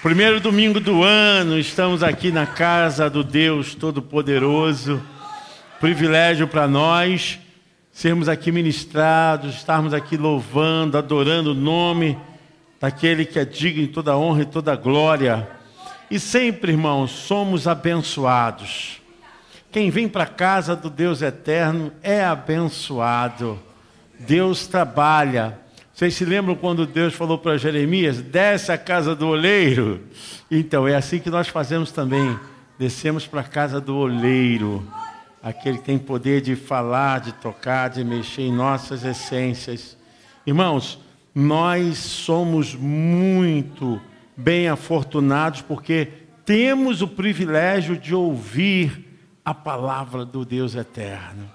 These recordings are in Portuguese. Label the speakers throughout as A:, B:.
A: Primeiro domingo do ano, estamos aqui na casa do Deus Todo-Poderoso. Privilégio para nós sermos aqui ministrados, estarmos aqui louvando, adorando o nome daquele que é digno de toda honra e toda glória. E sempre, irmãos, somos abençoados. Quem vem para a casa do Deus eterno é abençoado. Deus trabalha vocês se lembram quando Deus falou para Jeremias: desce a casa do oleiro? Então, é assim que nós fazemos também. Descemos para a casa do oleiro, aquele que tem poder de falar, de tocar, de mexer em nossas essências. Irmãos, nós somos muito bem afortunados porque temos o privilégio de ouvir a palavra do Deus eterno.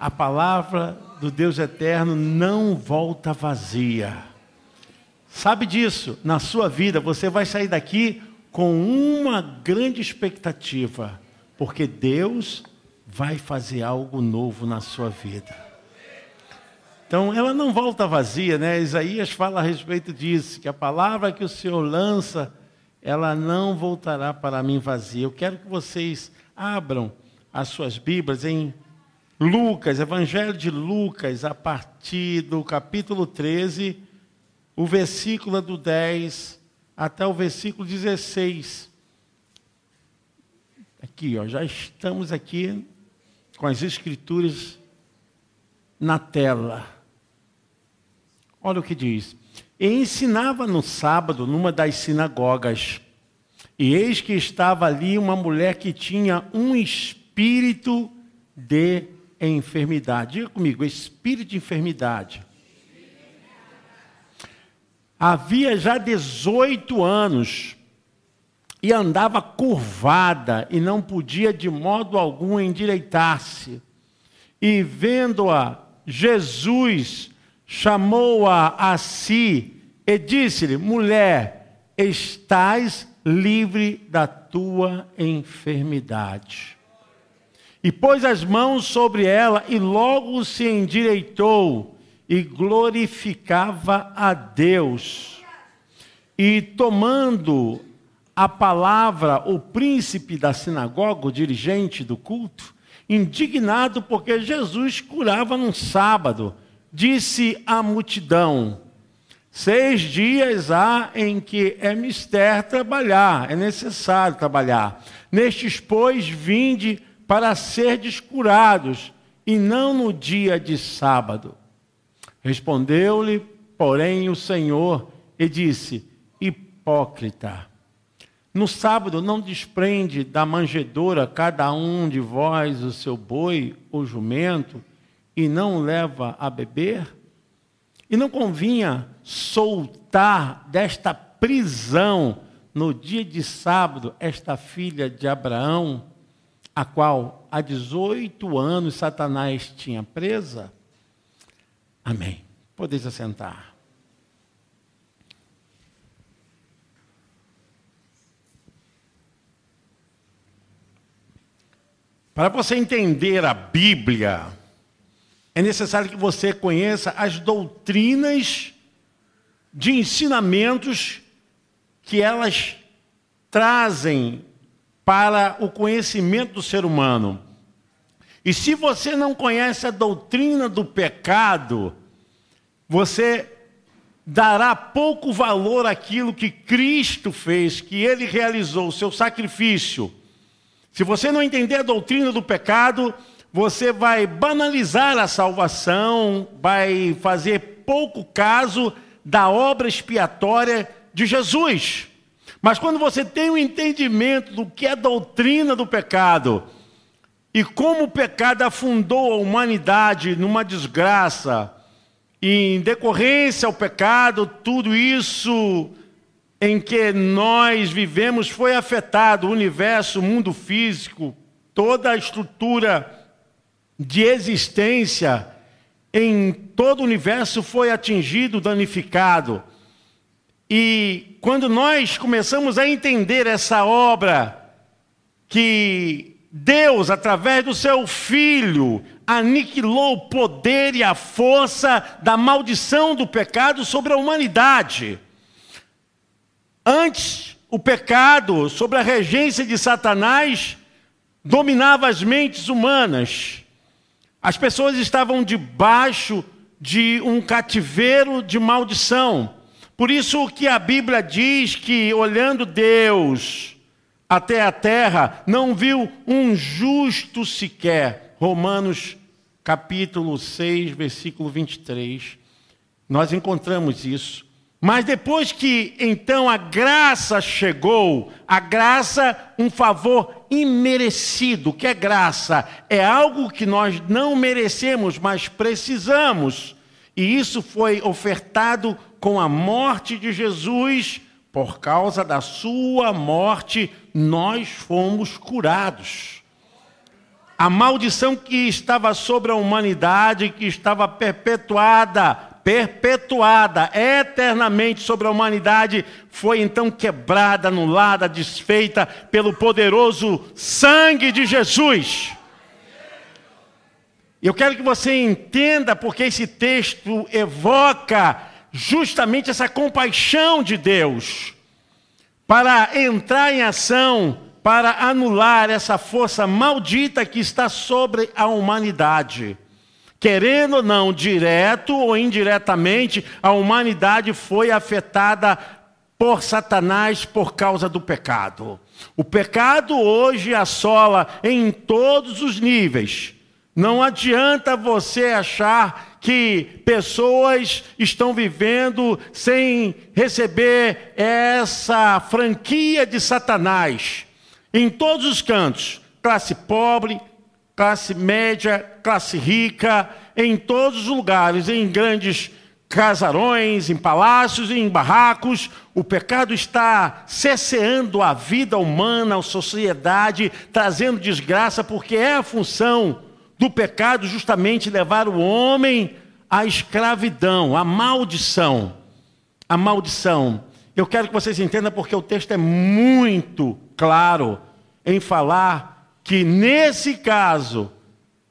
A: A palavra do Deus eterno não volta vazia. Sabe disso? Na sua vida, você vai sair daqui com uma grande expectativa, porque Deus vai fazer algo novo na sua vida. Então, ela não volta vazia, né? Isaías fala a respeito disso, que a palavra que o Senhor lança, ela não voltará para mim vazia. Eu quero que vocês abram as suas Bíblias em Lucas, Evangelho de Lucas, a partir do capítulo 13, o versículo do 10 até o versículo 16. Aqui, ó, já estamos aqui com as escrituras na tela. Olha o que diz. E ensinava no sábado numa das sinagogas. E eis que estava ali uma mulher que tinha um espírito de enfermidade. Diga comigo, espírito de enfermidade. Havia já 18 anos e andava curvada e não podia de modo algum endireitar-se. E vendo-a, Jesus chamou-a a si e disse-lhe: Mulher, estás livre da tua enfermidade. E pôs as mãos sobre ela, e logo se endireitou e glorificava a Deus. E tomando a palavra, o príncipe da sinagoga, o dirigente do culto, indignado porque Jesus curava num sábado, disse à multidão: Seis dias há em que é mister trabalhar, é necessário trabalhar. Nestes, pois, vinde para ser descurados, e não no dia de sábado. Respondeu-lhe, porém, o Senhor e disse: Hipócrita, no sábado não desprende da manjedoura cada um de vós o seu boi ou jumento e não leva a beber? E não convinha soltar desta prisão no dia de sábado esta filha de Abraão? A qual há 18 anos Satanás tinha presa? Amém. Podeis assentar. Para você entender a Bíblia, é necessário que você conheça as doutrinas de ensinamentos que elas trazem para o conhecimento do ser humano. E se você não conhece a doutrina do pecado, você dará pouco valor àquilo que Cristo fez, que ele realizou, o seu sacrifício. Se você não entender a doutrina do pecado, você vai banalizar a salvação, vai fazer pouco caso da obra expiatória de Jesus. Mas quando você tem o um entendimento do que é a doutrina do pecado e como o pecado afundou a humanidade numa desgraça, e em decorrência ao pecado, tudo isso em que nós vivemos foi afetado, o universo, o mundo físico, toda a estrutura de existência em todo o universo foi atingido, danificado. E quando nós começamos a entender essa obra que Deus, através do seu Filho, aniquilou o poder e a força da maldição do pecado sobre a humanidade. Antes, o pecado, sobre a regência de Satanás, dominava as mentes humanas. As pessoas estavam debaixo de um cativeiro de maldição. Por isso que a Bíblia diz que olhando Deus até a terra, não viu um justo sequer. Romanos capítulo 6, versículo 23. Nós encontramos isso. Mas depois que então a graça chegou, a graça, um favor imerecido. O que é graça? É algo que nós não merecemos, mas precisamos. E isso foi ofertado com a morte de Jesus. Por causa da sua morte, nós fomos curados. A maldição que estava sobre a humanidade, que estava perpetuada perpetuada eternamente sobre a humanidade, foi então quebrada, anulada, desfeita pelo poderoso sangue de Jesus. Eu quero que você entenda porque esse texto evoca justamente essa compaixão de Deus para entrar em ação, para anular essa força maldita que está sobre a humanidade. Querendo ou não, direto ou indiretamente, a humanidade foi afetada por Satanás por causa do pecado. O pecado hoje assola em todos os níveis. Não adianta você achar que pessoas estão vivendo sem receber essa franquia de Satanás. Em todos os cantos, classe pobre, classe média, classe rica, em todos os lugares, em grandes casarões, em palácios, em barracos, o pecado está cesseando a vida humana, a sociedade, trazendo desgraça, porque é a função do pecado justamente levar o homem à escravidão, à maldição. A maldição. Eu quero que vocês entendam porque o texto é muito claro em falar que nesse caso,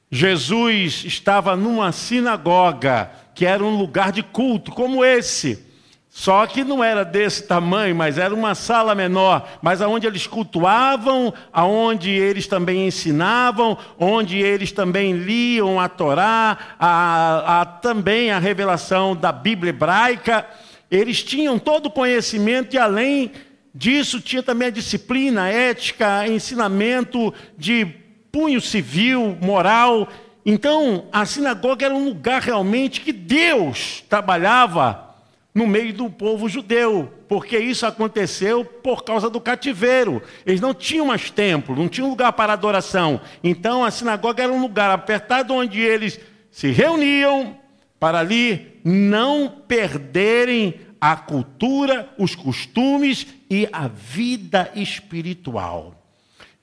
A: Jesus estava numa sinagoga, que era um lugar de culto, como esse. Só que não era desse tamanho, mas era uma sala menor, mas aonde eles cultuavam, aonde eles também ensinavam, onde eles também liam a Torá, a, a, também a revelação da Bíblia hebraica. Eles tinham todo o conhecimento e além disso tinha também a disciplina, a ética, ensinamento de punho civil, moral. Então, a sinagoga era um lugar realmente que Deus trabalhava no meio do povo judeu, porque isso aconteceu por causa do cativeiro. Eles não tinham mais templo, não tinham lugar para adoração. Então, a sinagoga era um lugar apertado onde eles se reuniam para ali não perderem a cultura, os costumes e a vida espiritual.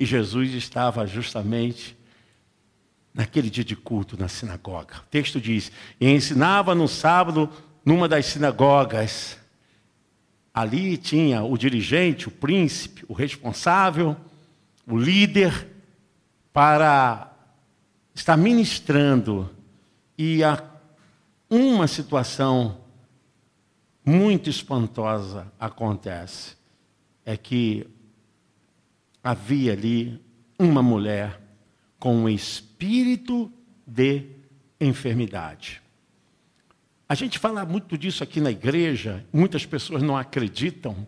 A: E Jesus estava justamente naquele dia de culto na sinagoga. O texto diz: e ensinava no sábado numa das sinagogas. Ali tinha o dirigente, o príncipe, o responsável, o líder, para estar ministrando. E a uma situação muito espantosa acontece. É que havia ali uma mulher com um espírito de enfermidade. A gente fala muito disso aqui na igreja, muitas pessoas não acreditam,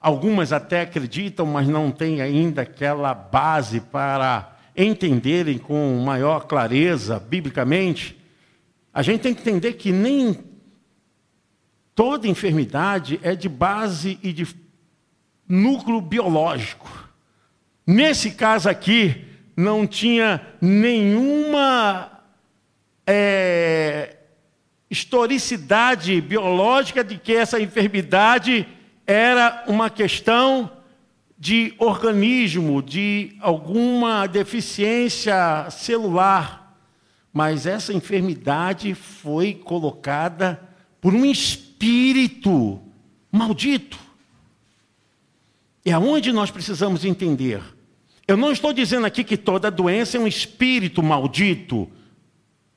A: algumas até acreditam, mas não têm ainda aquela base para entenderem com maior clareza, biblicamente. A gente tem que entender que nem Toda enfermidade é de base e de núcleo biológico. Nesse caso aqui, não tinha nenhuma é, historicidade biológica de que essa enfermidade era uma questão de organismo, de alguma deficiência celular. Mas essa enfermidade foi colocada por um espírito maldito. É aonde nós precisamos entender. Eu não estou dizendo aqui que toda doença é um espírito maldito,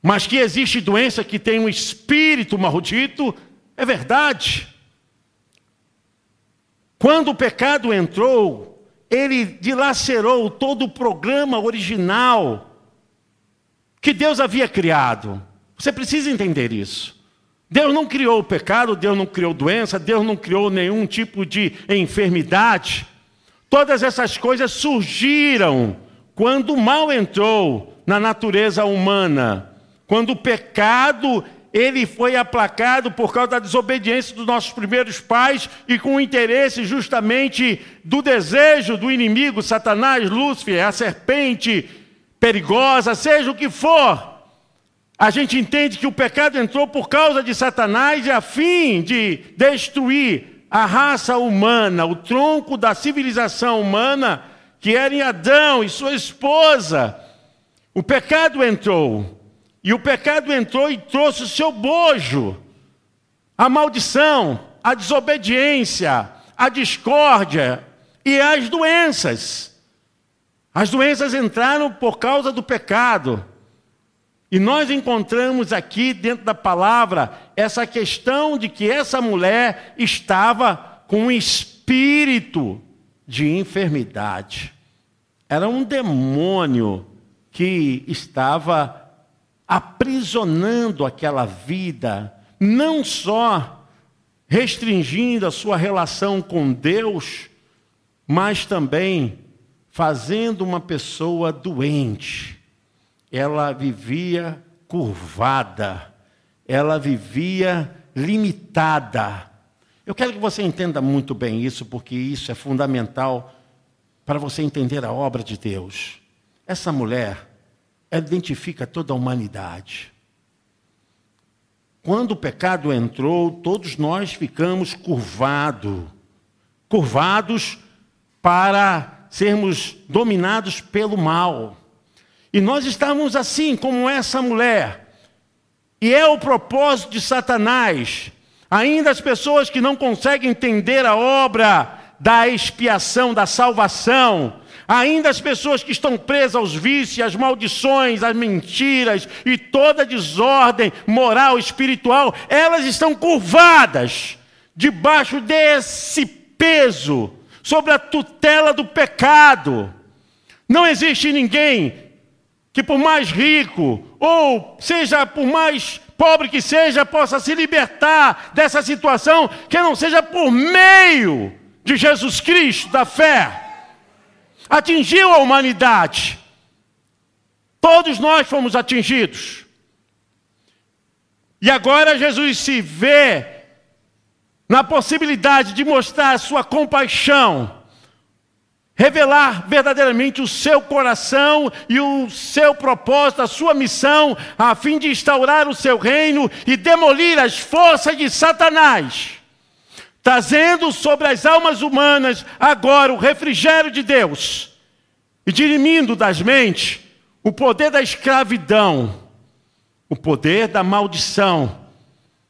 A: mas que existe doença que tem um espírito maldito, é verdade. Quando o pecado entrou, ele dilacerou todo o programa original que Deus havia criado. Você precisa entender isso. Deus não criou o pecado, Deus não criou doença, Deus não criou nenhum tipo de enfermidade. Todas essas coisas surgiram quando o mal entrou na natureza humana, quando o pecado ele foi aplacado por causa da desobediência dos nossos primeiros pais e com o interesse justamente do desejo do inimigo, Satanás, Lúcifer, a serpente perigosa, seja o que for. A gente entende que o pecado entrou por causa de Satanás e a fim de destruir a raça humana, o tronco da civilização humana, que era em Adão e sua esposa. O pecado entrou. E o pecado entrou e trouxe o seu bojo, a maldição, a desobediência, a discórdia e as doenças. As doenças entraram por causa do pecado. E nós encontramos aqui dentro da palavra essa questão de que essa mulher estava com um espírito de enfermidade. Era um demônio que estava aprisionando aquela vida, não só restringindo a sua relação com Deus, mas também fazendo uma pessoa doente. Ela vivia curvada, ela vivia limitada. Eu quero que você entenda muito bem isso, porque isso é fundamental para você entender a obra de Deus. Essa mulher, identifica toda a humanidade. Quando o pecado entrou, todos nós ficamos curvados, curvados para sermos dominados pelo mal. E nós estávamos assim, como essa mulher. E é o propósito de Satanás. Ainda as pessoas que não conseguem entender a obra da expiação, da salvação, Ainda as pessoas que estão presas aos vícios, às maldições, às mentiras e toda desordem moral, espiritual, elas estão curvadas debaixo desse peso, sobre a tutela do pecado. Não existe ninguém que, por mais rico, ou seja, por mais pobre que seja, possa se libertar dessa situação, que não seja por meio de Jesus Cristo, da fé atingiu a humanidade. Todos nós fomos atingidos. E agora Jesus se vê na possibilidade de mostrar a sua compaixão, revelar verdadeiramente o seu coração e o seu propósito, a sua missão, a fim de instaurar o seu reino e demolir as forças de Satanás trazendo sobre as almas humanas agora o refrigério de Deus e dirimindo das mentes o poder da escravidão, o poder da maldição.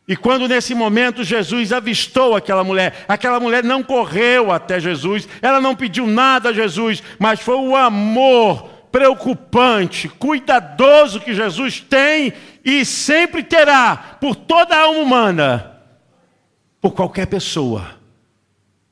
A: E quando nesse momento Jesus avistou aquela mulher, aquela mulher não correu até Jesus, ela não pediu nada a Jesus, mas foi o amor preocupante, cuidadoso que Jesus tem e sempre terá por toda a alma humana por qualquer pessoa.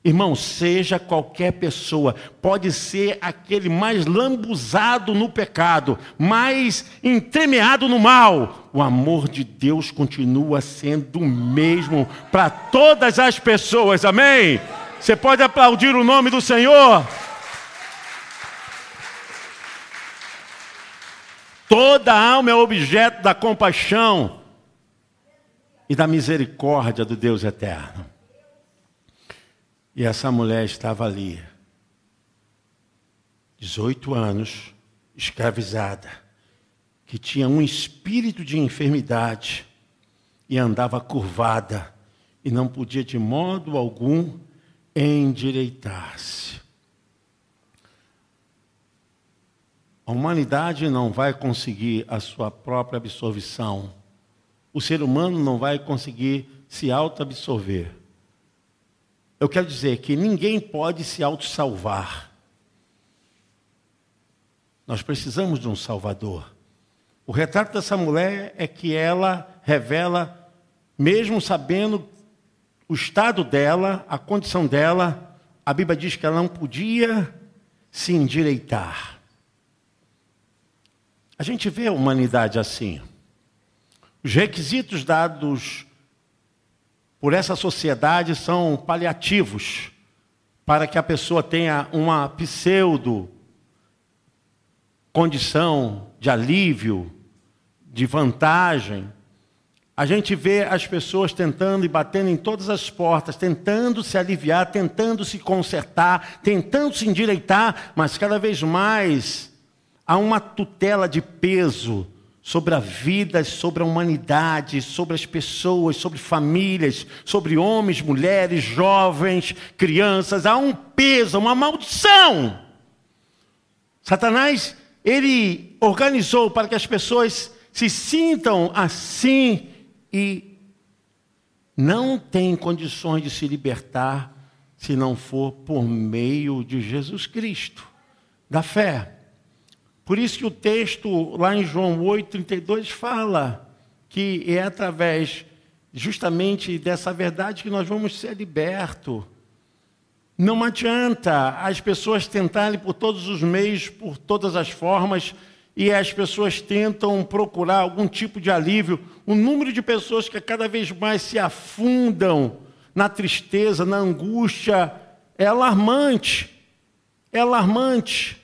A: Irmão, seja qualquer pessoa, pode ser aquele mais lambuzado no pecado, mais entremeado no mal. O amor de Deus continua sendo o mesmo para todas as pessoas, amém? Você pode aplaudir o nome do Senhor? Toda alma é objeto da compaixão e da misericórdia do Deus eterno. E essa mulher estava ali, 18 anos, escravizada, que tinha um espírito de enfermidade e andava curvada e não podia de modo algum endireitar-se. A humanidade não vai conseguir a sua própria absorção o ser humano não vai conseguir se auto-absorver. Eu quero dizer que ninguém pode se auto-salvar. Nós precisamos de um Salvador. O retrato dessa mulher é que ela revela, mesmo sabendo o estado dela, a condição dela, a Bíblia diz que ela não podia se endireitar. A gente vê a humanidade assim. Os requisitos dados por essa sociedade são paliativos para que a pessoa tenha uma pseudo condição de alívio, de vantagem. A gente vê as pessoas tentando e batendo em todas as portas, tentando se aliviar, tentando se consertar, tentando se endireitar, mas cada vez mais há uma tutela de peso sobre a vida, sobre a humanidade, sobre as pessoas, sobre famílias, sobre homens, mulheres, jovens, crianças. Há um peso, uma maldição. Satanás, ele organizou para que as pessoas se sintam assim e não têm condições de se libertar se não for por meio de Jesus Cristo, da fé. Por isso que o texto lá em João 8:32 fala que é através justamente dessa verdade que nós vamos ser libertos. Não adianta as pessoas tentarem por todos os meios, por todas as formas, e as pessoas tentam procurar algum tipo de alívio. O número de pessoas que cada vez mais se afundam na tristeza, na angústia, é alarmante. É alarmante.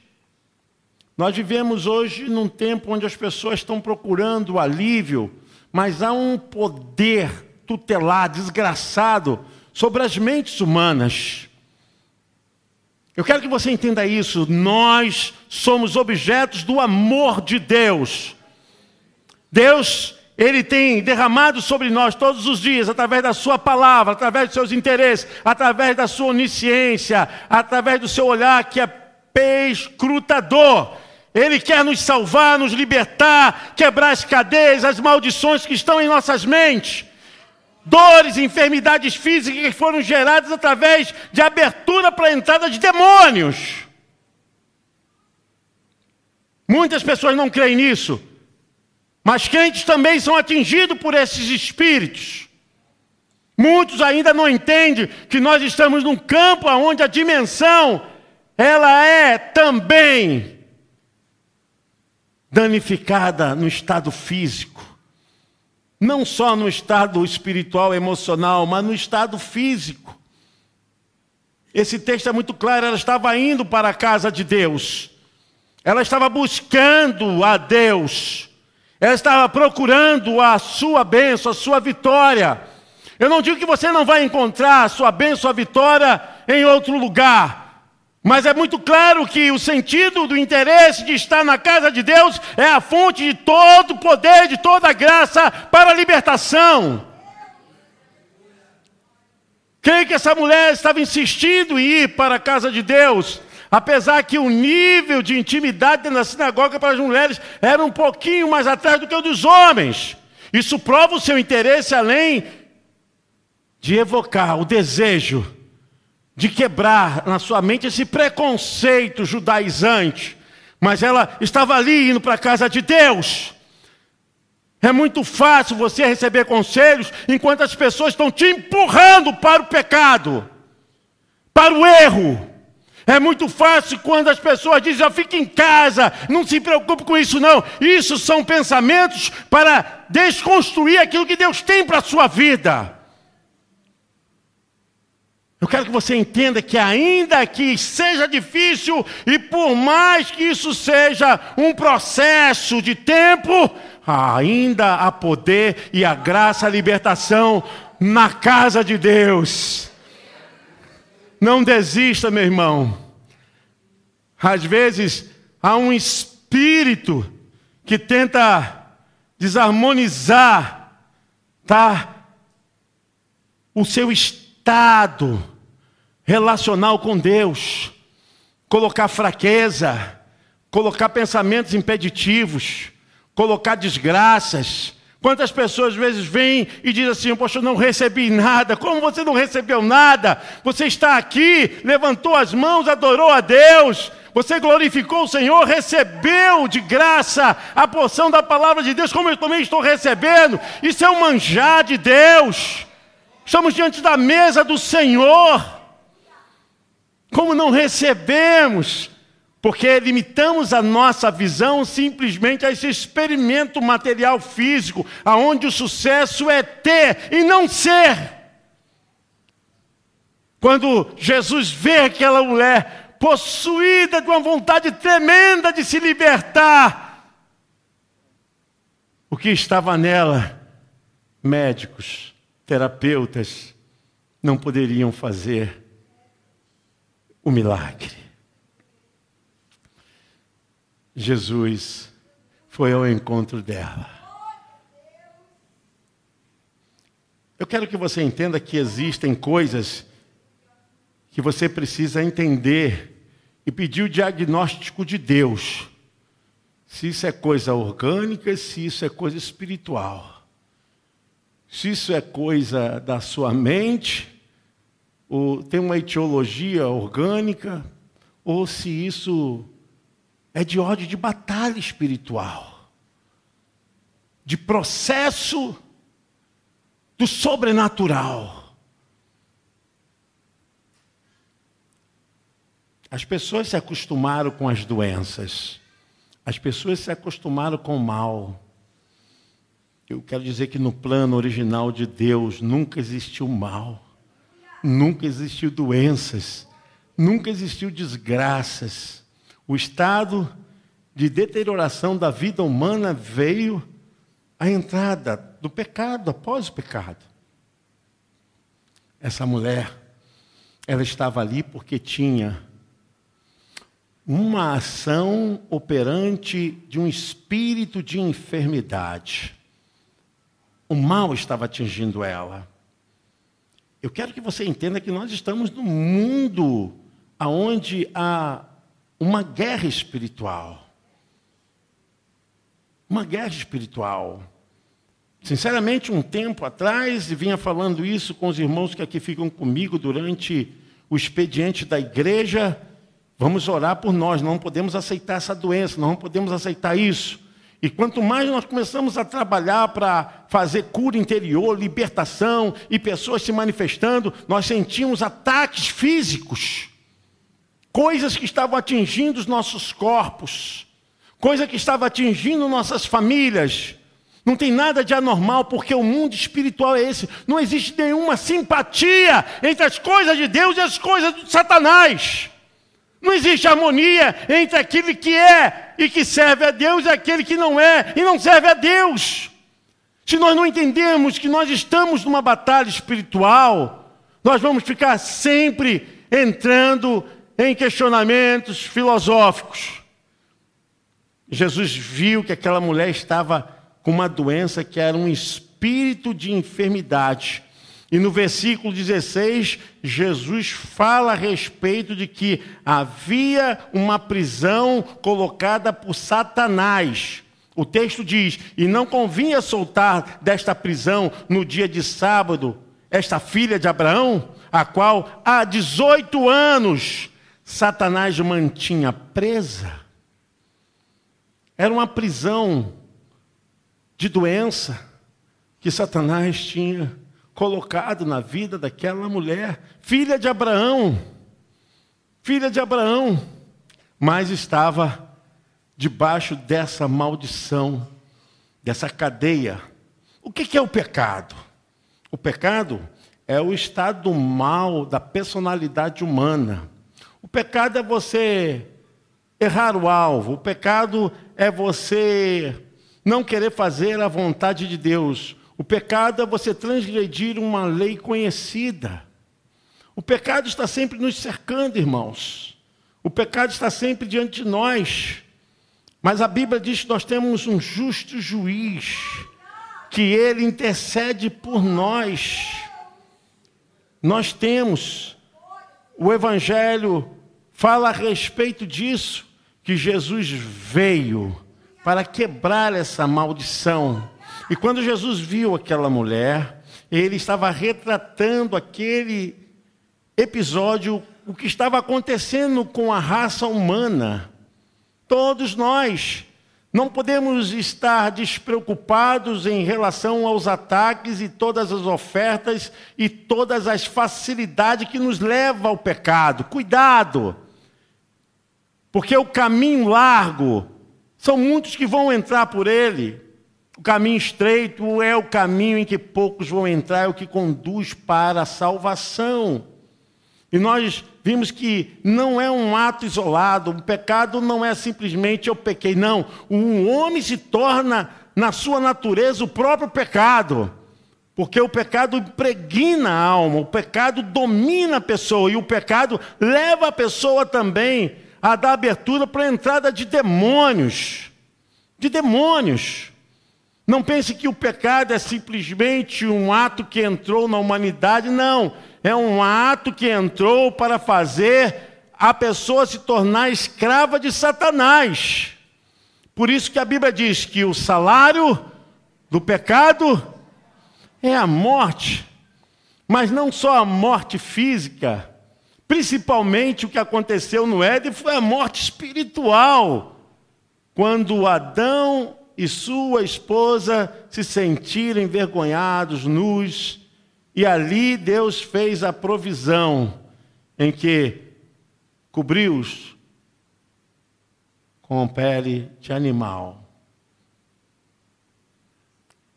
A: Nós vivemos hoje num tempo onde as pessoas estão procurando alívio, mas há um poder tutelar, desgraçado, sobre as mentes humanas. Eu quero que você entenda isso. Nós somos objetos do amor de Deus. Deus, Ele tem derramado sobre nós todos os dias, através da Sua palavra, através dos seus interesses, através da Sua onisciência, através do seu olhar que é pescrutador. Ele quer nos salvar, nos libertar, quebrar as cadeias, as maldições que estão em nossas mentes. Dores, enfermidades físicas que foram geradas através de abertura para a entrada de demônios. Muitas pessoas não creem nisso, mas crentes também são atingidos por esses espíritos. Muitos ainda não entendem que nós estamos num campo onde a dimensão ela é também danificada no estado físico. Não só no estado espiritual, emocional, mas no estado físico. Esse texto é muito claro, ela estava indo para a casa de Deus. Ela estava buscando a Deus. Ela estava procurando a sua bênção, a sua vitória. Eu não digo que você não vai encontrar a sua bênção, a vitória em outro lugar. Mas é muito claro que o sentido do interesse de estar na casa de Deus é a fonte de todo poder, de toda graça para a libertação. Creio que essa mulher estava insistindo em ir para a casa de Deus, apesar que o nível de intimidade na sinagoga para as mulheres era um pouquinho mais atrás do que o dos homens. Isso prova o seu interesse além de evocar o desejo de quebrar na sua mente esse preconceito judaizante, mas ela estava ali indo para a casa de Deus. É muito fácil você receber conselhos enquanto as pessoas estão te empurrando para o pecado, para o erro. É muito fácil quando as pessoas dizem, já fique em casa, não se preocupe com isso não. Isso são pensamentos para desconstruir aquilo que Deus tem para a sua vida. Eu quero que você entenda que, ainda que seja difícil, e por mais que isso seja um processo de tempo, ainda há poder e a graça, a libertação na casa de Deus. Não desista, meu irmão. Às vezes há um espírito que tenta desarmonizar, tá? O seu estado estado relacional com Deus, colocar fraqueza, colocar pensamentos impeditivos, colocar desgraças. Quantas pessoas às vezes vêm e dizem assim: Poxa, eu não recebi nada. Como você não recebeu nada? Você está aqui, levantou as mãos, adorou a Deus, você glorificou o Senhor, recebeu de graça a porção da palavra de Deus, como eu também estou recebendo. Isso é um manjar de Deus. Estamos diante da mesa do Senhor. Como não recebemos? Porque limitamos a nossa visão simplesmente a esse experimento material físico, aonde o sucesso é ter e não ser. Quando Jesus vê aquela mulher possuída de uma vontade tremenda de se libertar, o que estava nela, médicos, terapeutas, não poderiam fazer o milagre. Jesus foi ao encontro dela. Eu quero que você entenda que existem coisas que você precisa entender e pedir o diagnóstico de Deus. Se isso é coisa orgânica, se isso é coisa espiritual. Se isso é coisa da sua mente, ou tem uma etiologia orgânica, ou se isso é de ódio de batalha espiritual, de processo do sobrenatural. As pessoas se acostumaram com as doenças, as pessoas se acostumaram com o mal. Eu quero dizer que no plano original de Deus nunca existiu mal. Nunca existiu doenças, nunca existiu desgraças. O estado de deterioração da vida humana veio à entrada do pecado, após o pecado. Essa mulher, ela estava ali porque tinha uma ação operante de um espírito de enfermidade. O mal estava atingindo ela. Eu quero que você entenda que nós estamos num mundo onde há uma guerra espiritual. Uma guerra espiritual. Sinceramente, um tempo atrás, e vinha falando isso com os irmãos que aqui ficam comigo durante o expediente da igreja, vamos orar por nós, não podemos aceitar essa doença, não podemos aceitar isso. E quanto mais nós começamos a trabalhar para fazer cura interior, libertação e pessoas se manifestando, nós sentimos ataques físicos, coisas que estavam atingindo os nossos corpos, coisa que estava atingindo nossas famílias. Não tem nada de anormal, porque o mundo espiritual é esse. Não existe nenhuma simpatia entre as coisas de Deus e as coisas de Satanás. Não existe harmonia entre aquele que é e que serve a Deus e aquele que não é e não serve a Deus. Se nós não entendemos que nós estamos numa batalha espiritual, nós vamos ficar sempre entrando em questionamentos filosóficos. Jesus viu que aquela mulher estava com uma doença que era um espírito de enfermidade e no versículo 16, Jesus fala a respeito de que havia uma prisão colocada por Satanás. O texto diz: E não convinha soltar desta prisão no dia de sábado esta filha de Abraão, a qual há 18 anos Satanás mantinha presa. Era uma prisão de doença que Satanás tinha colocado na vida daquela mulher, filha de Abraão, filha de Abraão, mas estava debaixo dessa maldição, dessa cadeia. O que é o pecado? O pecado é o estado mal da personalidade humana. O pecado é você errar o alvo, o pecado é você não querer fazer a vontade de Deus. O pecado é você transgredir uma lei conhecida. O pecado está sempre nos cercando, irmãos. O pecado está sempre diante de nós. Mas a Bíblia diz que nós temos um justo juiz, que ele intercede por nós. Nós temos, o Evangelho fala a respeito disso, que Jesus veio para quebrar essa maldição e quando Jesus viu aquela mulher, ele estava retratando aquele episódio, o que estava acontecendo com a raça humana. Todos nós Não podemos estar despreocupados em relação aos ataques e todas as ofertas e todas as facilidades que nos levam ao pecado. Cuidado! Porque o caminho largo, são muitos que vão entrar por ele. O caminho estreito é o caminho em que poucos vão entrar, é o que conduz para a salvação. E nós vimos que não é um ato isolado, o pecado não é simplesmente eu pequei, não. O homem se torna, na sua natureza, o próprio pecado. Porque o pecado impregna a alma, o pecado domina a pessoa, e o pecado leva a pessoa também a dar abertura para a entrada de demônios. De demônios. Não pense que o pecado é simplesmente um ato que entrou na humanidade, não. É um ato que entrou para fazer a pessoa se tornar escrava de Satanás. Por isso que a Bíblia diz que o salário do pecado é a morte, mas não só a morte física, principalmente o que aconteceu no Éden foi a morte espiritual, quando Adão e sua esposa se sentiram envergonhados, nus, e ali Deus fez a provisão em que cobriu-os com pele de animal.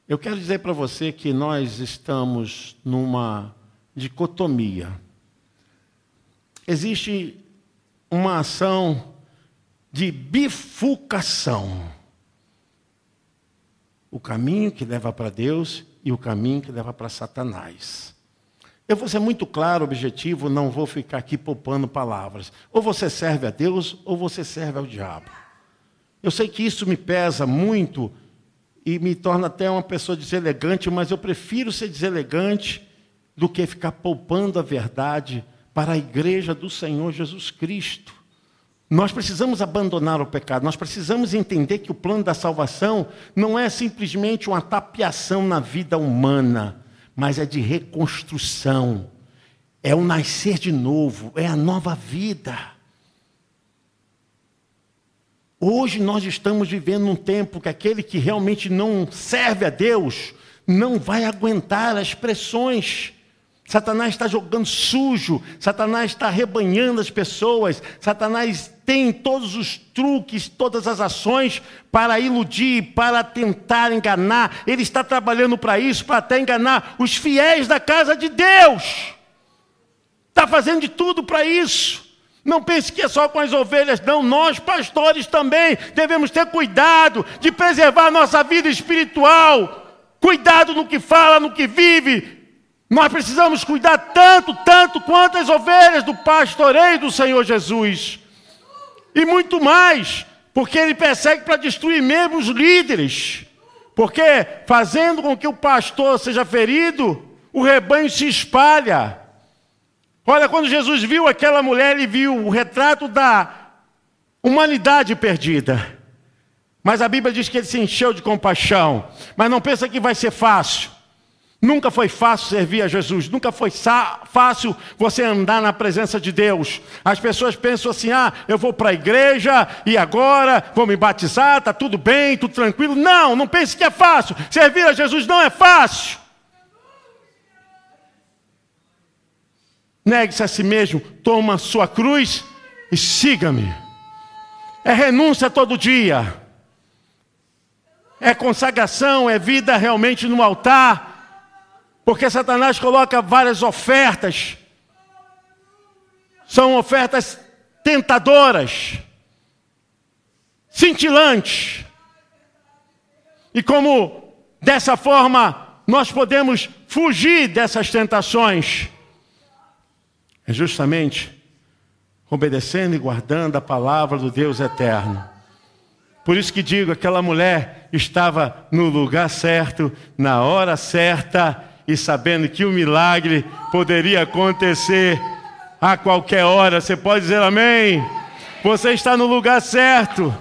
A: Eu quero dizer para você que nós estamos numa dicotomia. Existe uma ação de bifurcação. O caminho que leva para Deus e o caminho que leva para Satanás. Eu vou ser muito claro, objetivo, não vou ficar aqui poupando palavras. Ou você serve a Deus, ou você serve ao diabo. Eu sei que isso me pesa muito e me torna até uma pessoa deselegante, mas eu prefiro ser deselegante do que ficar poupando a verdade para a igreja do Senhor Jesus Cristo. Nós precisamos abandonar o pecado, nós precisamos entender que o plano da salvação não é simplesmente uma tapiação na vida humana, mas é de reconstrução, é o nascer de novo, é a nova vida. Hoje nós estamos vivendo um tempo que aquele que realmente não serve a Deus não vai aguentar as pressões Satanás está jogando sujo, Satanás está rebanhando as pessoas, Satanás tem todos os truques, todas as ações para iludir, para tentar enganar. Ele está trabalhando para isso, para até enganar os fiéis da casa de Deus. Está fazendo de tudo para isso. Não pense que é só com as ovelhas, não. Nós, pastores, também devemos ter cuidado de preservar nossa vida espiritual. Cuidado no que fala, no que vive, nós precisamos cuidar tanto, tanto quanto as ovelhas do pastoreio do Senhor Jesus. E muito mais, porque ele persegue para destruir mesmo os líderes. Porque fazendo com que o pastor seja ferido, o rebanho se espalha. Olha, quando Jesus viu aquela mulher, ele viu o retrato da humanidade perdida. Mas a Bíblia diz que ele se encheu de compaixão. Mas não pensa que vai ser fácil. Nunca foi fácil servir a Jesus, nunca foi fácil você andar na presença de Deus. As pessoas pensam assim: ah, eu vou para a igreja e agora vou me batizar, está tudo bem, tudo tranquilo. Não, não pense que é fácil. Servir a Jesus não é fácil. Negue-se a si mesmo, toma sua cruz e siga-me. É renúncia todo dia, é consagração, é vida realmente no altar porque Satanás coloca várias ofertas. São ofertas tentadoras, cintilantes. E como dessa forma nós podemos fugir dessas tentações? É justamente obedecendo e guardando a palavra do Deus eterno. Por isso que digo, aquela mulher estava no lugar certo, na hora certa e sabendo que o milagre poderia acontecer a qualquer hora. Você pode dizer amém? Você está no lugar certo,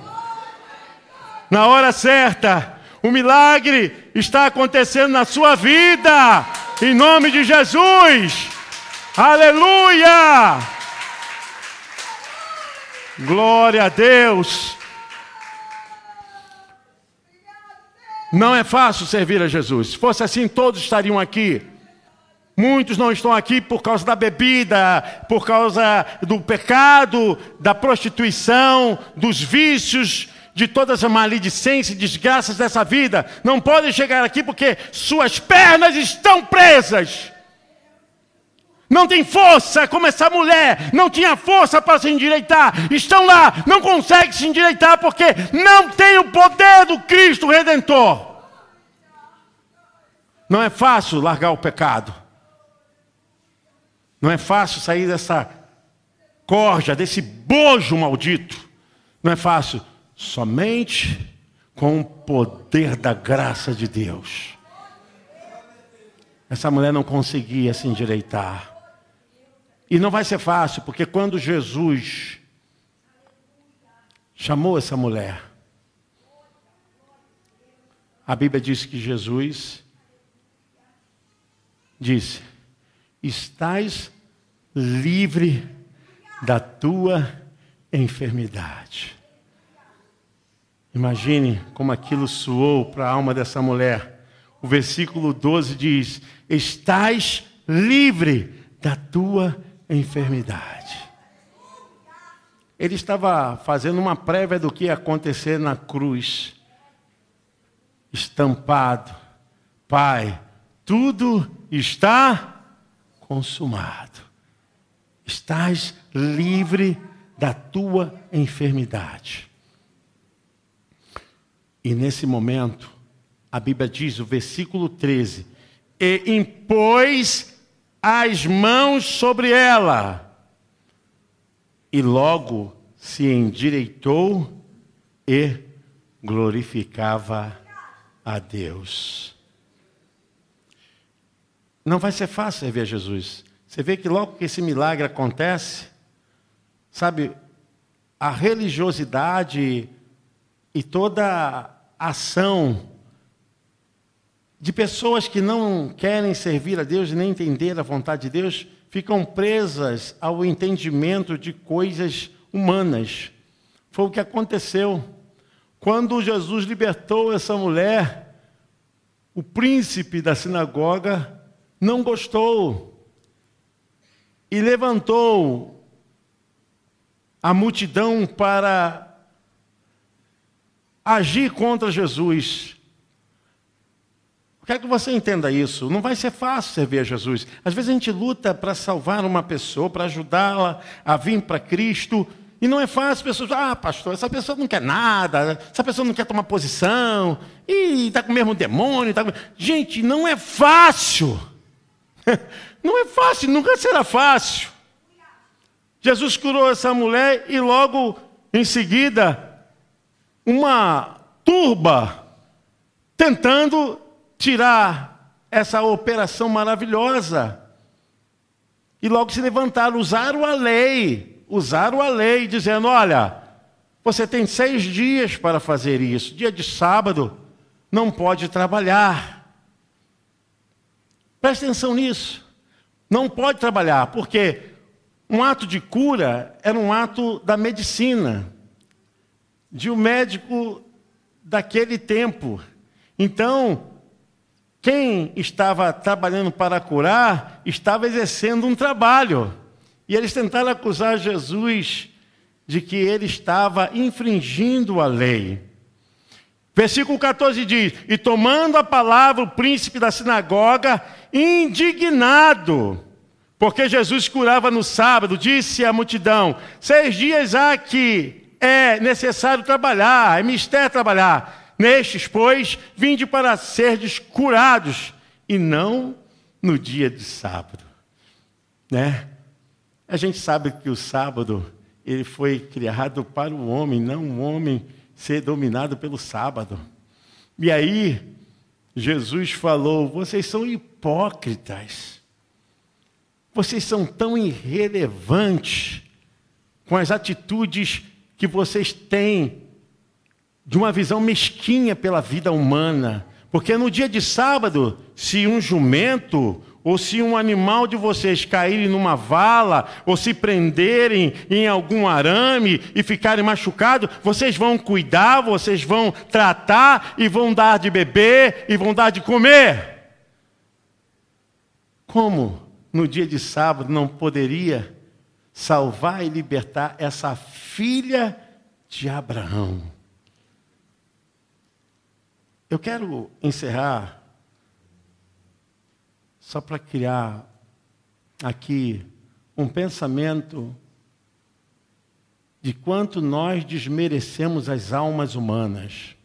A: na hora certa. O milagre está acontecendo na sua vida, em nome de Jesus. Aleluia! Glória a Deus. Não é fácil servir a Jesus. Se fosse assim, todos estariam aqui. Muitos não estão aqui por causa da bebida, por causa do pecado, da prostituição, dos vícios, de todas as maledicências e desgraças dessa vida. Não podem chegar aqui porque suas pernas estão presas. Não tem força, como essa mulher não tinha força para se endireitar. Estão lá, não conseguem se endireitar porque não tem o poder do Cristo Redentor. Não é fácil largar o pecado. Não é fácil sair dessa corja, desse bojo maldito. Não é fácil. Somente com o poder da graça de Deus. Essa mulher não conseguia se endireitar. E não vai ser fácil, porque quando Jesus chamou essa mulher, a Bíblia diz que Jesus disse: Estás livre da tua enfermidade. Imagine como aquilo soou para a alma dessa mulher. O versículo 12 diz: Estás livre da tua enfermidade enfermidade. Ele estava fazendo uma prévia do que ia acontecer na cruz. Estampado. Pai, tudo está consumado. Estás livre da tua enfermidade. E nesse momento, a Bíblia diz, o versículo 13: E impôs as mãos sobre ela. E logo se endireitou e glorificava a Deus. Não vai ser fácil a Jesus. Você vê que logo que esse milagre acontece, sabe, a religiosidade e toda a ação de pessoas que não querem servir a Deus nem entender a vontade de Deus, ficam presas ao entendimento de coisas humanas. Foi o que aconteceu. Quando Jesus libertou essa mulher, o príncipe da sinagoga não gostou e levantou a multidão para agir contra Jesus. Quero que você entenda isso. Não vai ser fácil servir a Jesus. Às vezes a gente luta para salvar uma pessoa, para ajudá-la a vir para Cristo. E não é fácil, as pessoas, ah, pastor, essa pessoa não quer nada, essa pessoa não quer tomar posição, e está com o mesmo demônio. Tá com... Gente, não é fácil. Não é fácil, nunca será fácil. Jesus curou essa mulher e logo em seguida, uma turba tentando tirar essa operação maravilhosa. E logo se levantaram, usaram a lei, usaram a lei, dizendo: olha, você tem seis dias para fazer isso. Dia de sábado não pode trabalhar. Preste atenção nisso. Não pode trabalhar, porque um ato de cura era um ato da medicina, de um médico daquele tempo. Então, quem estava trabalhando para curar estava exercendo um trabalho. E eles tentaram acusar Jesus de que ele estava infringindo a lei. Versículo 14 diz: E tomando a palavra o príncipe da sinagoga, indignado, porque Jesus curava no sábado, disse à multidão: Seis dias há que é necessário trabalhar, é mistério trabalhar. Nestes, pois, vinde para serdes curados, e não no dia de sábado. Né? A gente sabe que o sábado ele foi criado para o homem, não o homem ser dominado pelo sábado. E aí, Jesus falou: vocês são hipócritas, vocês são tão irrelevantes com as atitudes que vocês têm de uma visão mesquinha pela vida humana. Porque no dia de sábado, se um jumento ou se um animal de vocês caírem numa vala, ou se prenderem em algum arame e ficarem machucados, vocês vão cuidar, vocês vão tratar e vão dar de beber e vão dar de comer. Como no dia de sábado não poderia salvar e libertar essa filha de Abraão? Eu quero encerrar só para criar aqui um pensamento de quanto nós desmerecemos as almas humanas,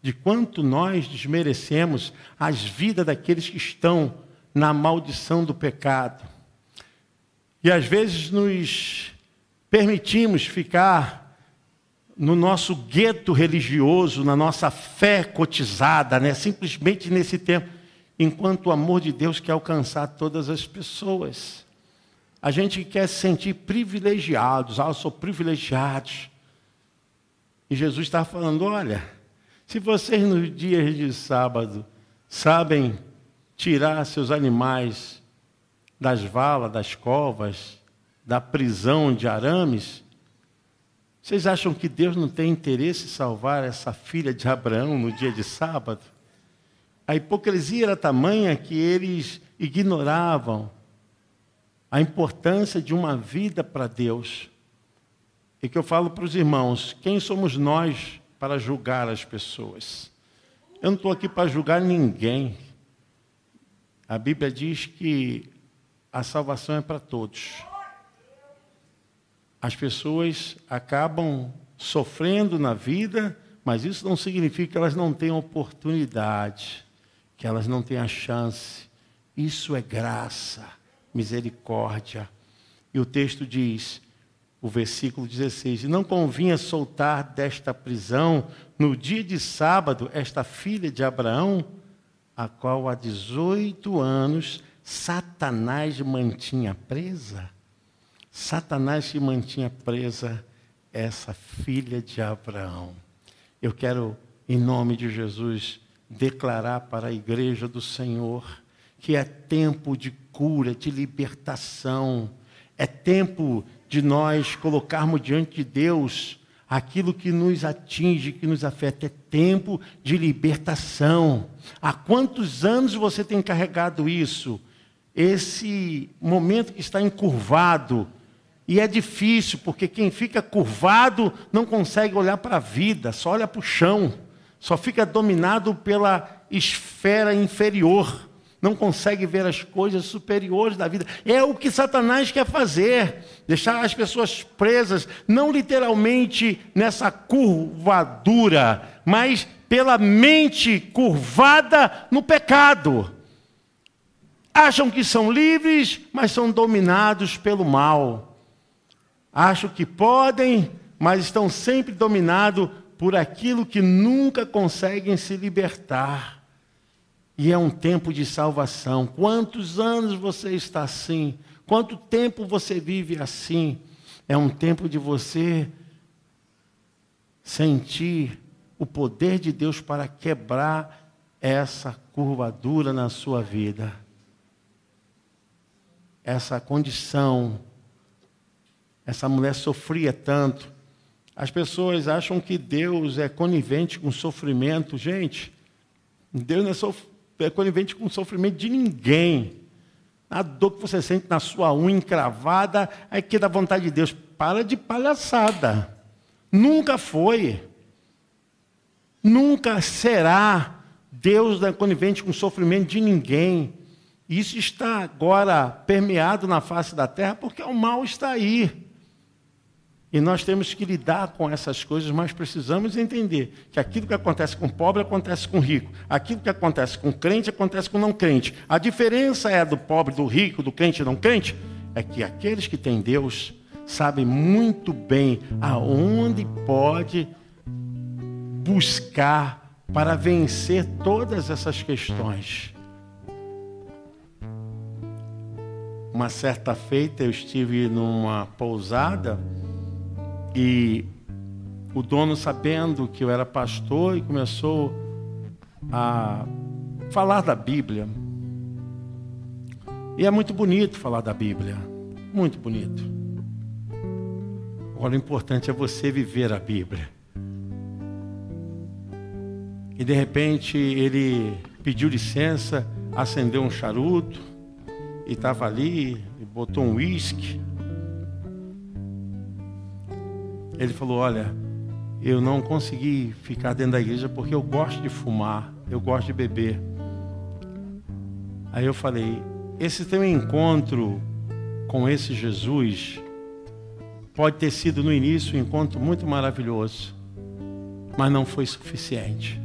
A: de quanto nós desmerecemos as vidas daqueles que estão na maldição do pecado. E às vezes nos permitimos ficar no nosso gueto religioso, na nossa fé cotizada, né? simplesmente nesse tempo enquanto o amor de Deus quer alcançar todas as pessoas. A gente quer se sentir privilegiados, ah, eu sou privilegiado. E Jesus está falando: olha, se vocês nos dias de sábado sabem tirar seus animais das valas, das covas, da prisão de arames, vocês acham que Deus não tem interesse em salvar essa filha de Abraão no dia de sábado? A hipocrisia era tamanha que eles ignoravam a importância de uma vida para Deus. E que eu falo para os irmãos: quem somos nós para julgar as pessoas? Eu não estou aqui para julgar ninguém. A Bíblia diz que a salvação é para todos. As pessoas acabam sofrendo na vida, mas isso não significa que elas não tenham oportunidade que elas não a chance. Isso é graça, misericórdia. E o texto diz, o versículo 16: E não convinha soltar desta prisão, no dia de sábado, esta filha de Abraão, a qual há 18 anos Satanás mantinha presa? Satanás se mantinha presa essa filha de Abraão. Eu quero, em nome de Jesus, declarar para a igreja do Senhor que é tempo de cura, de libertação, é tempo de nós colocarmos diante de Deus aquilo que nos atinge, que nos afeta, é tempo de libertação. Há quantos anos você tem carregado isso? Esse momento que está encurvado, e é difícil, porque quem fica curvado não consegue olhar para a vida, só olha para o chão só fica dominado pela esfera inferior, não consegue ver as coisas superiores da vida. É o que Satanás quer fazer, deixar as pessoas presas, não literalmente nessa curvadura, mas pela mente curvada no pecado. Acham que são livres, mas são dominados pelo mal. Acham que podem, mas estão sempre dominados por aquilo que nunca conseguem se libertar. E é um tempo de salvação. Quantos anos você está assim? Quanto tempo você vive assim? É um tempo de você sentir o poder de Deus para quebrar essa curvadura na sua vida. Essa condição. Essa mulher sofria tanto. As pessoas acham que Deus é conivente com sofrimento. Gente, Deus não é, sof... é conivente com o sofrimento de ninguém. A dor que você sente na sua unha encravada, é que dá vontade de Deus. Para de palhaçada. Nunca foi. Nunca será. Deus não é conivente com o sofrimento de ninguém. Isso está agora permeado na face da terra porque o mal está aí. E nós temos que lidar com essas coisas, mas precisamos entender que aquilo que acontece com pobre acontece com rico. Aquilo que acontece com crente acontece com não crente. A diferença é do pobre, do rico, do crente e não crente, é que aqueles que têm Deus sabem muito bem aonde pode buscar para vencer todas essas questões. Uma certa feita eu estive numa pousada e o dono, sabendo que eu era pastor, e começou a falar da Bíblia. E é muito bonito falar da Bíblia. Muito bonito. Agora, o importante é você viver a Bíblia. E de repente ele pediu licença, acendeu um charuto e estava ali, e botou um uísque. Ele falou: Olha, eu não consegui ficar dentro da igreja porque eu gosto de fumar, eu gosto de beber. Aí eu falei: Esse teu encontro com esse Jesus pode ter sido no início um encontro muito maravilhoso, mas não foi suficiente.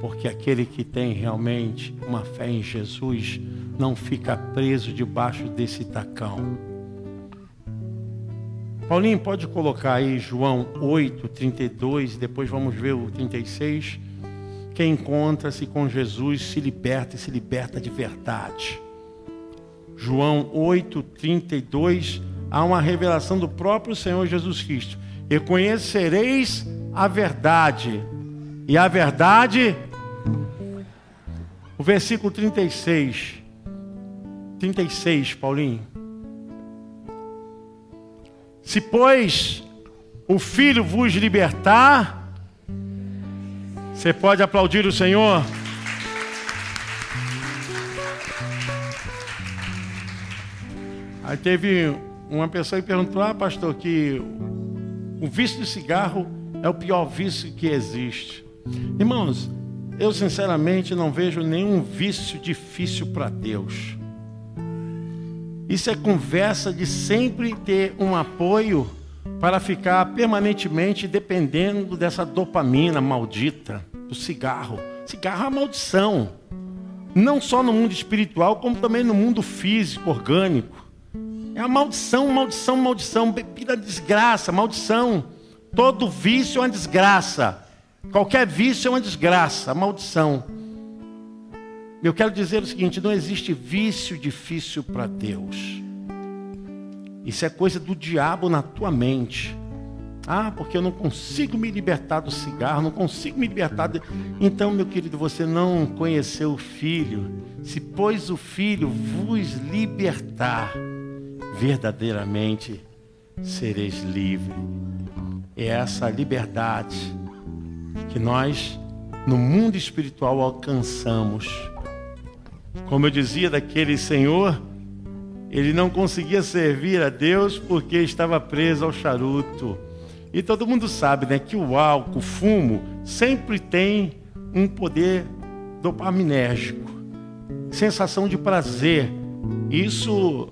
A: Porque aquele que tem realmente uma fé em Jesus não fica preso debaixo desse tacão. Paulinho, pode colocar aí João 8, 32, depois vamos ver o 36. Quem encontra-se com Jesus se liberta e se liberta de verdade. João 8, 32, há uma revelação do próprio Senhor Jesus Cristo. E conhecereis a verdade, e a verdade o versículo 36. 36, Paulinho. Se, pois, o Filho vos libertar, você pode aplaudir o Senhor? Aí teve uma pessoa que perguntou: Ah, pastor, que o vício de cigarro é o pior vício que existe. Irmãos, eu sinceramente não vejo nenhum vício difícil para Deus. Isso é conversa de sempre ter um apoio para ficar permanentemente dependendo dessa dopamina maldita do cigarro. Cigarro é uma maldição. Não só no mundo espiritual, como também no mundo físico, orgânico. É uma maldição, maldição, maldição. Bebida desgraça, maldição. Todo vício é uma desgraça. Qualquer vício é uma desgraça, maldição. Eu quero dizer o seguinte: não existe vício difícil para Deus. Isso é coisa do diabo na tua mente. Ah, porque eu não consigo me libertar do cigarro, não consigo me libertar. De... Então, meu querido, você não conheceu o Filho. Se, pois, o Filho vos libertar, verdadeiramente sereis livres. É essa liberdade que nós, no mundo espiritual, alcançamos. Como eu dizia daquele senhor, ele não conseguia servir a Deus porque estava preso ao charuto. E todo mundo sabe né, que o álcool, o fumo, sempre tem um poder dopaminérgico, sensação de prazer. Isso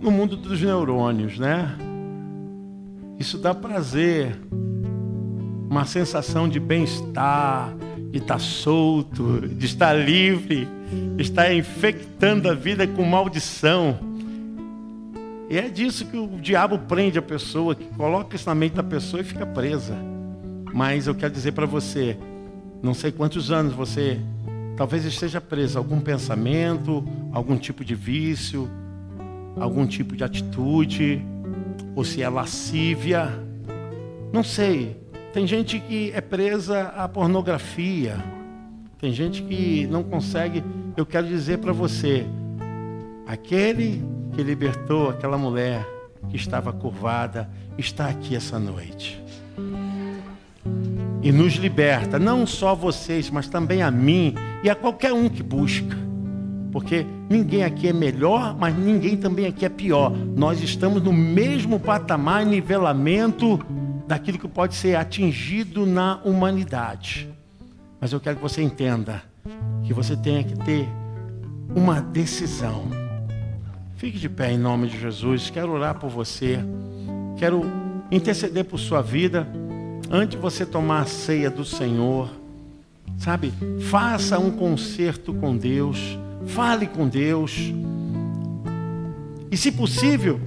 A: no mundo dos neurônios, né? Isso dá prazer, uma sensação de bem-estar, de estar solto, de estar livre, estar infectando a vida com maldição. E é disso que o diabo prende a pessoa, que coloca isso na mente da pessoa e fica presa. Mas eu quero dizer para você, não sei quantos anos você talvez esteja preso a algum pensamento, algum tipo de vício, algum tipo de atitude, ou se é lascívia, não sei. Tem gente que é presa à pornografia. Tem gente que não consegue. Eu quero dizer para você: aquele que libertou aquela mulher que estava curvada está aqui essa noite. E nos liberta, não só vocês, mas também a mim e a qualquer um que busca. Porque ninguém aqui é melhor, mas ninguém também aqui é pior. Nós estamos no mesmo patamar, nivelamento daquilo que pode ser atingido na humanidade. Mas eu quero que você entenda que você tem que ter uma decisão. Fique de pé em nome de Jesus. Quero orar por você. Quero interceder por sua vida. Antes de você tomar a ceia do Senhor, sabe? Faça um concerto com Deus. Fale com Deus. E se possível,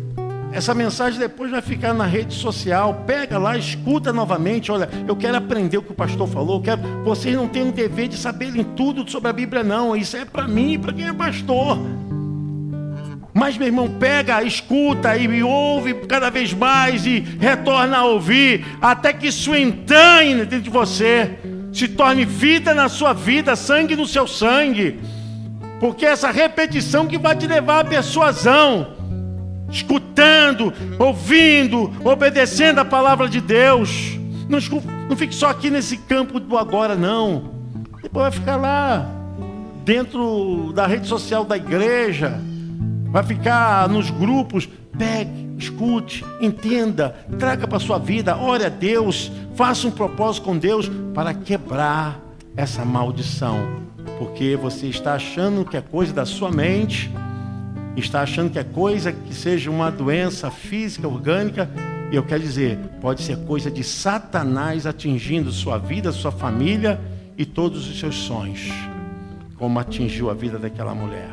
A: essa mensagem depois vai ficar na rede social. Pega lá, escuta novamente. Olha, eu quero aprender o que o pastor falou. Quero... Vocês não têm um dever de saberem tudo sobre a Bíblia, não. Isso é para mim e para quem é pastor. Mas, meu irmão, pega, escuta e ouve cada vez mais e retorna a ouvir, até que isso entranhe dentro de você, se torne vida na sua vida, sangue no seu sangue. Porque é essa repetição que vai te levar à persuasão, escutando, ouvindo, obedecendo a palavra de Deus. Não, não fique só aqui nesse campo do agora, não. Depois vai ficar lá, dentro da rede social da igreja, vai ficar nos grupos. Pegue, escute, entenda, traga para a sua vida, ore a Deus, faça um propósito com Deus para quebrar essa maldição. Porque você está achando que é coisa da sua mente, está achando que é coisa que seja uma doença física, orgânica, e eu quero dizer, pode ser coisa de Satanás atingindo sua vida, sua família e todos os seus sonhos, como atingiu a vida daquela mulher.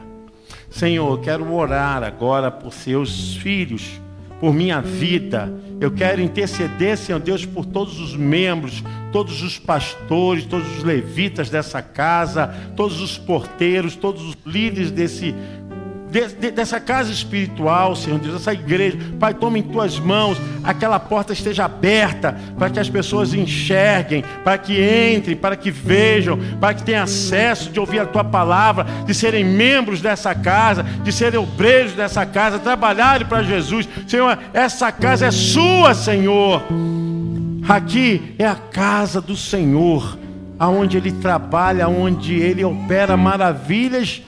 A: Senhor, eu quero orar agora por seus filhos, por minha vida. Eu quero interceder, Senhor Deus, por todos os membros, todos os pastores, todos os levitas dessa casa, todos os porteiros, todos os líderes desse de, de, dessa casa espiritual, Senhor Deus, dessa igreja. Pai, toma em tuas mãos, aquela porta esteja aberta para que as pessoas enxerguem, para que entrem, para que vejam, para que tenham acesso de ouvir a tua palavra, de serem membros dessa casa, de serem obreiros dessa casa, trabalharem para Jesus. Senhor, essa casa é sua, Senhor. Aqui é a casa do Senhor, aonde ele trabalha, onde ele opera maravilhas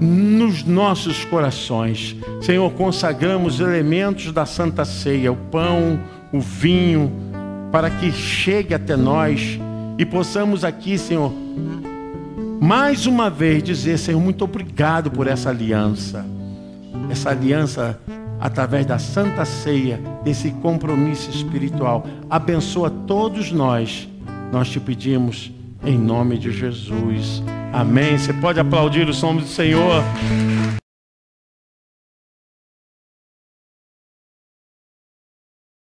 A: nos nossos corações. Senhor, consagramos elementos da Santa Ceia, o pão, o vinho, para que chegue até nós e possamos aqui, Senhor, mais uma vez dizer, Senhor, muito obrigado por essa aliança. Essa aliança através da Santa Ceia, desse compromisso espiritual. Abençoa todos nós. Nós te pedimos em nome de Jesus. Amém. Você pode aplaudir o som do Senhor.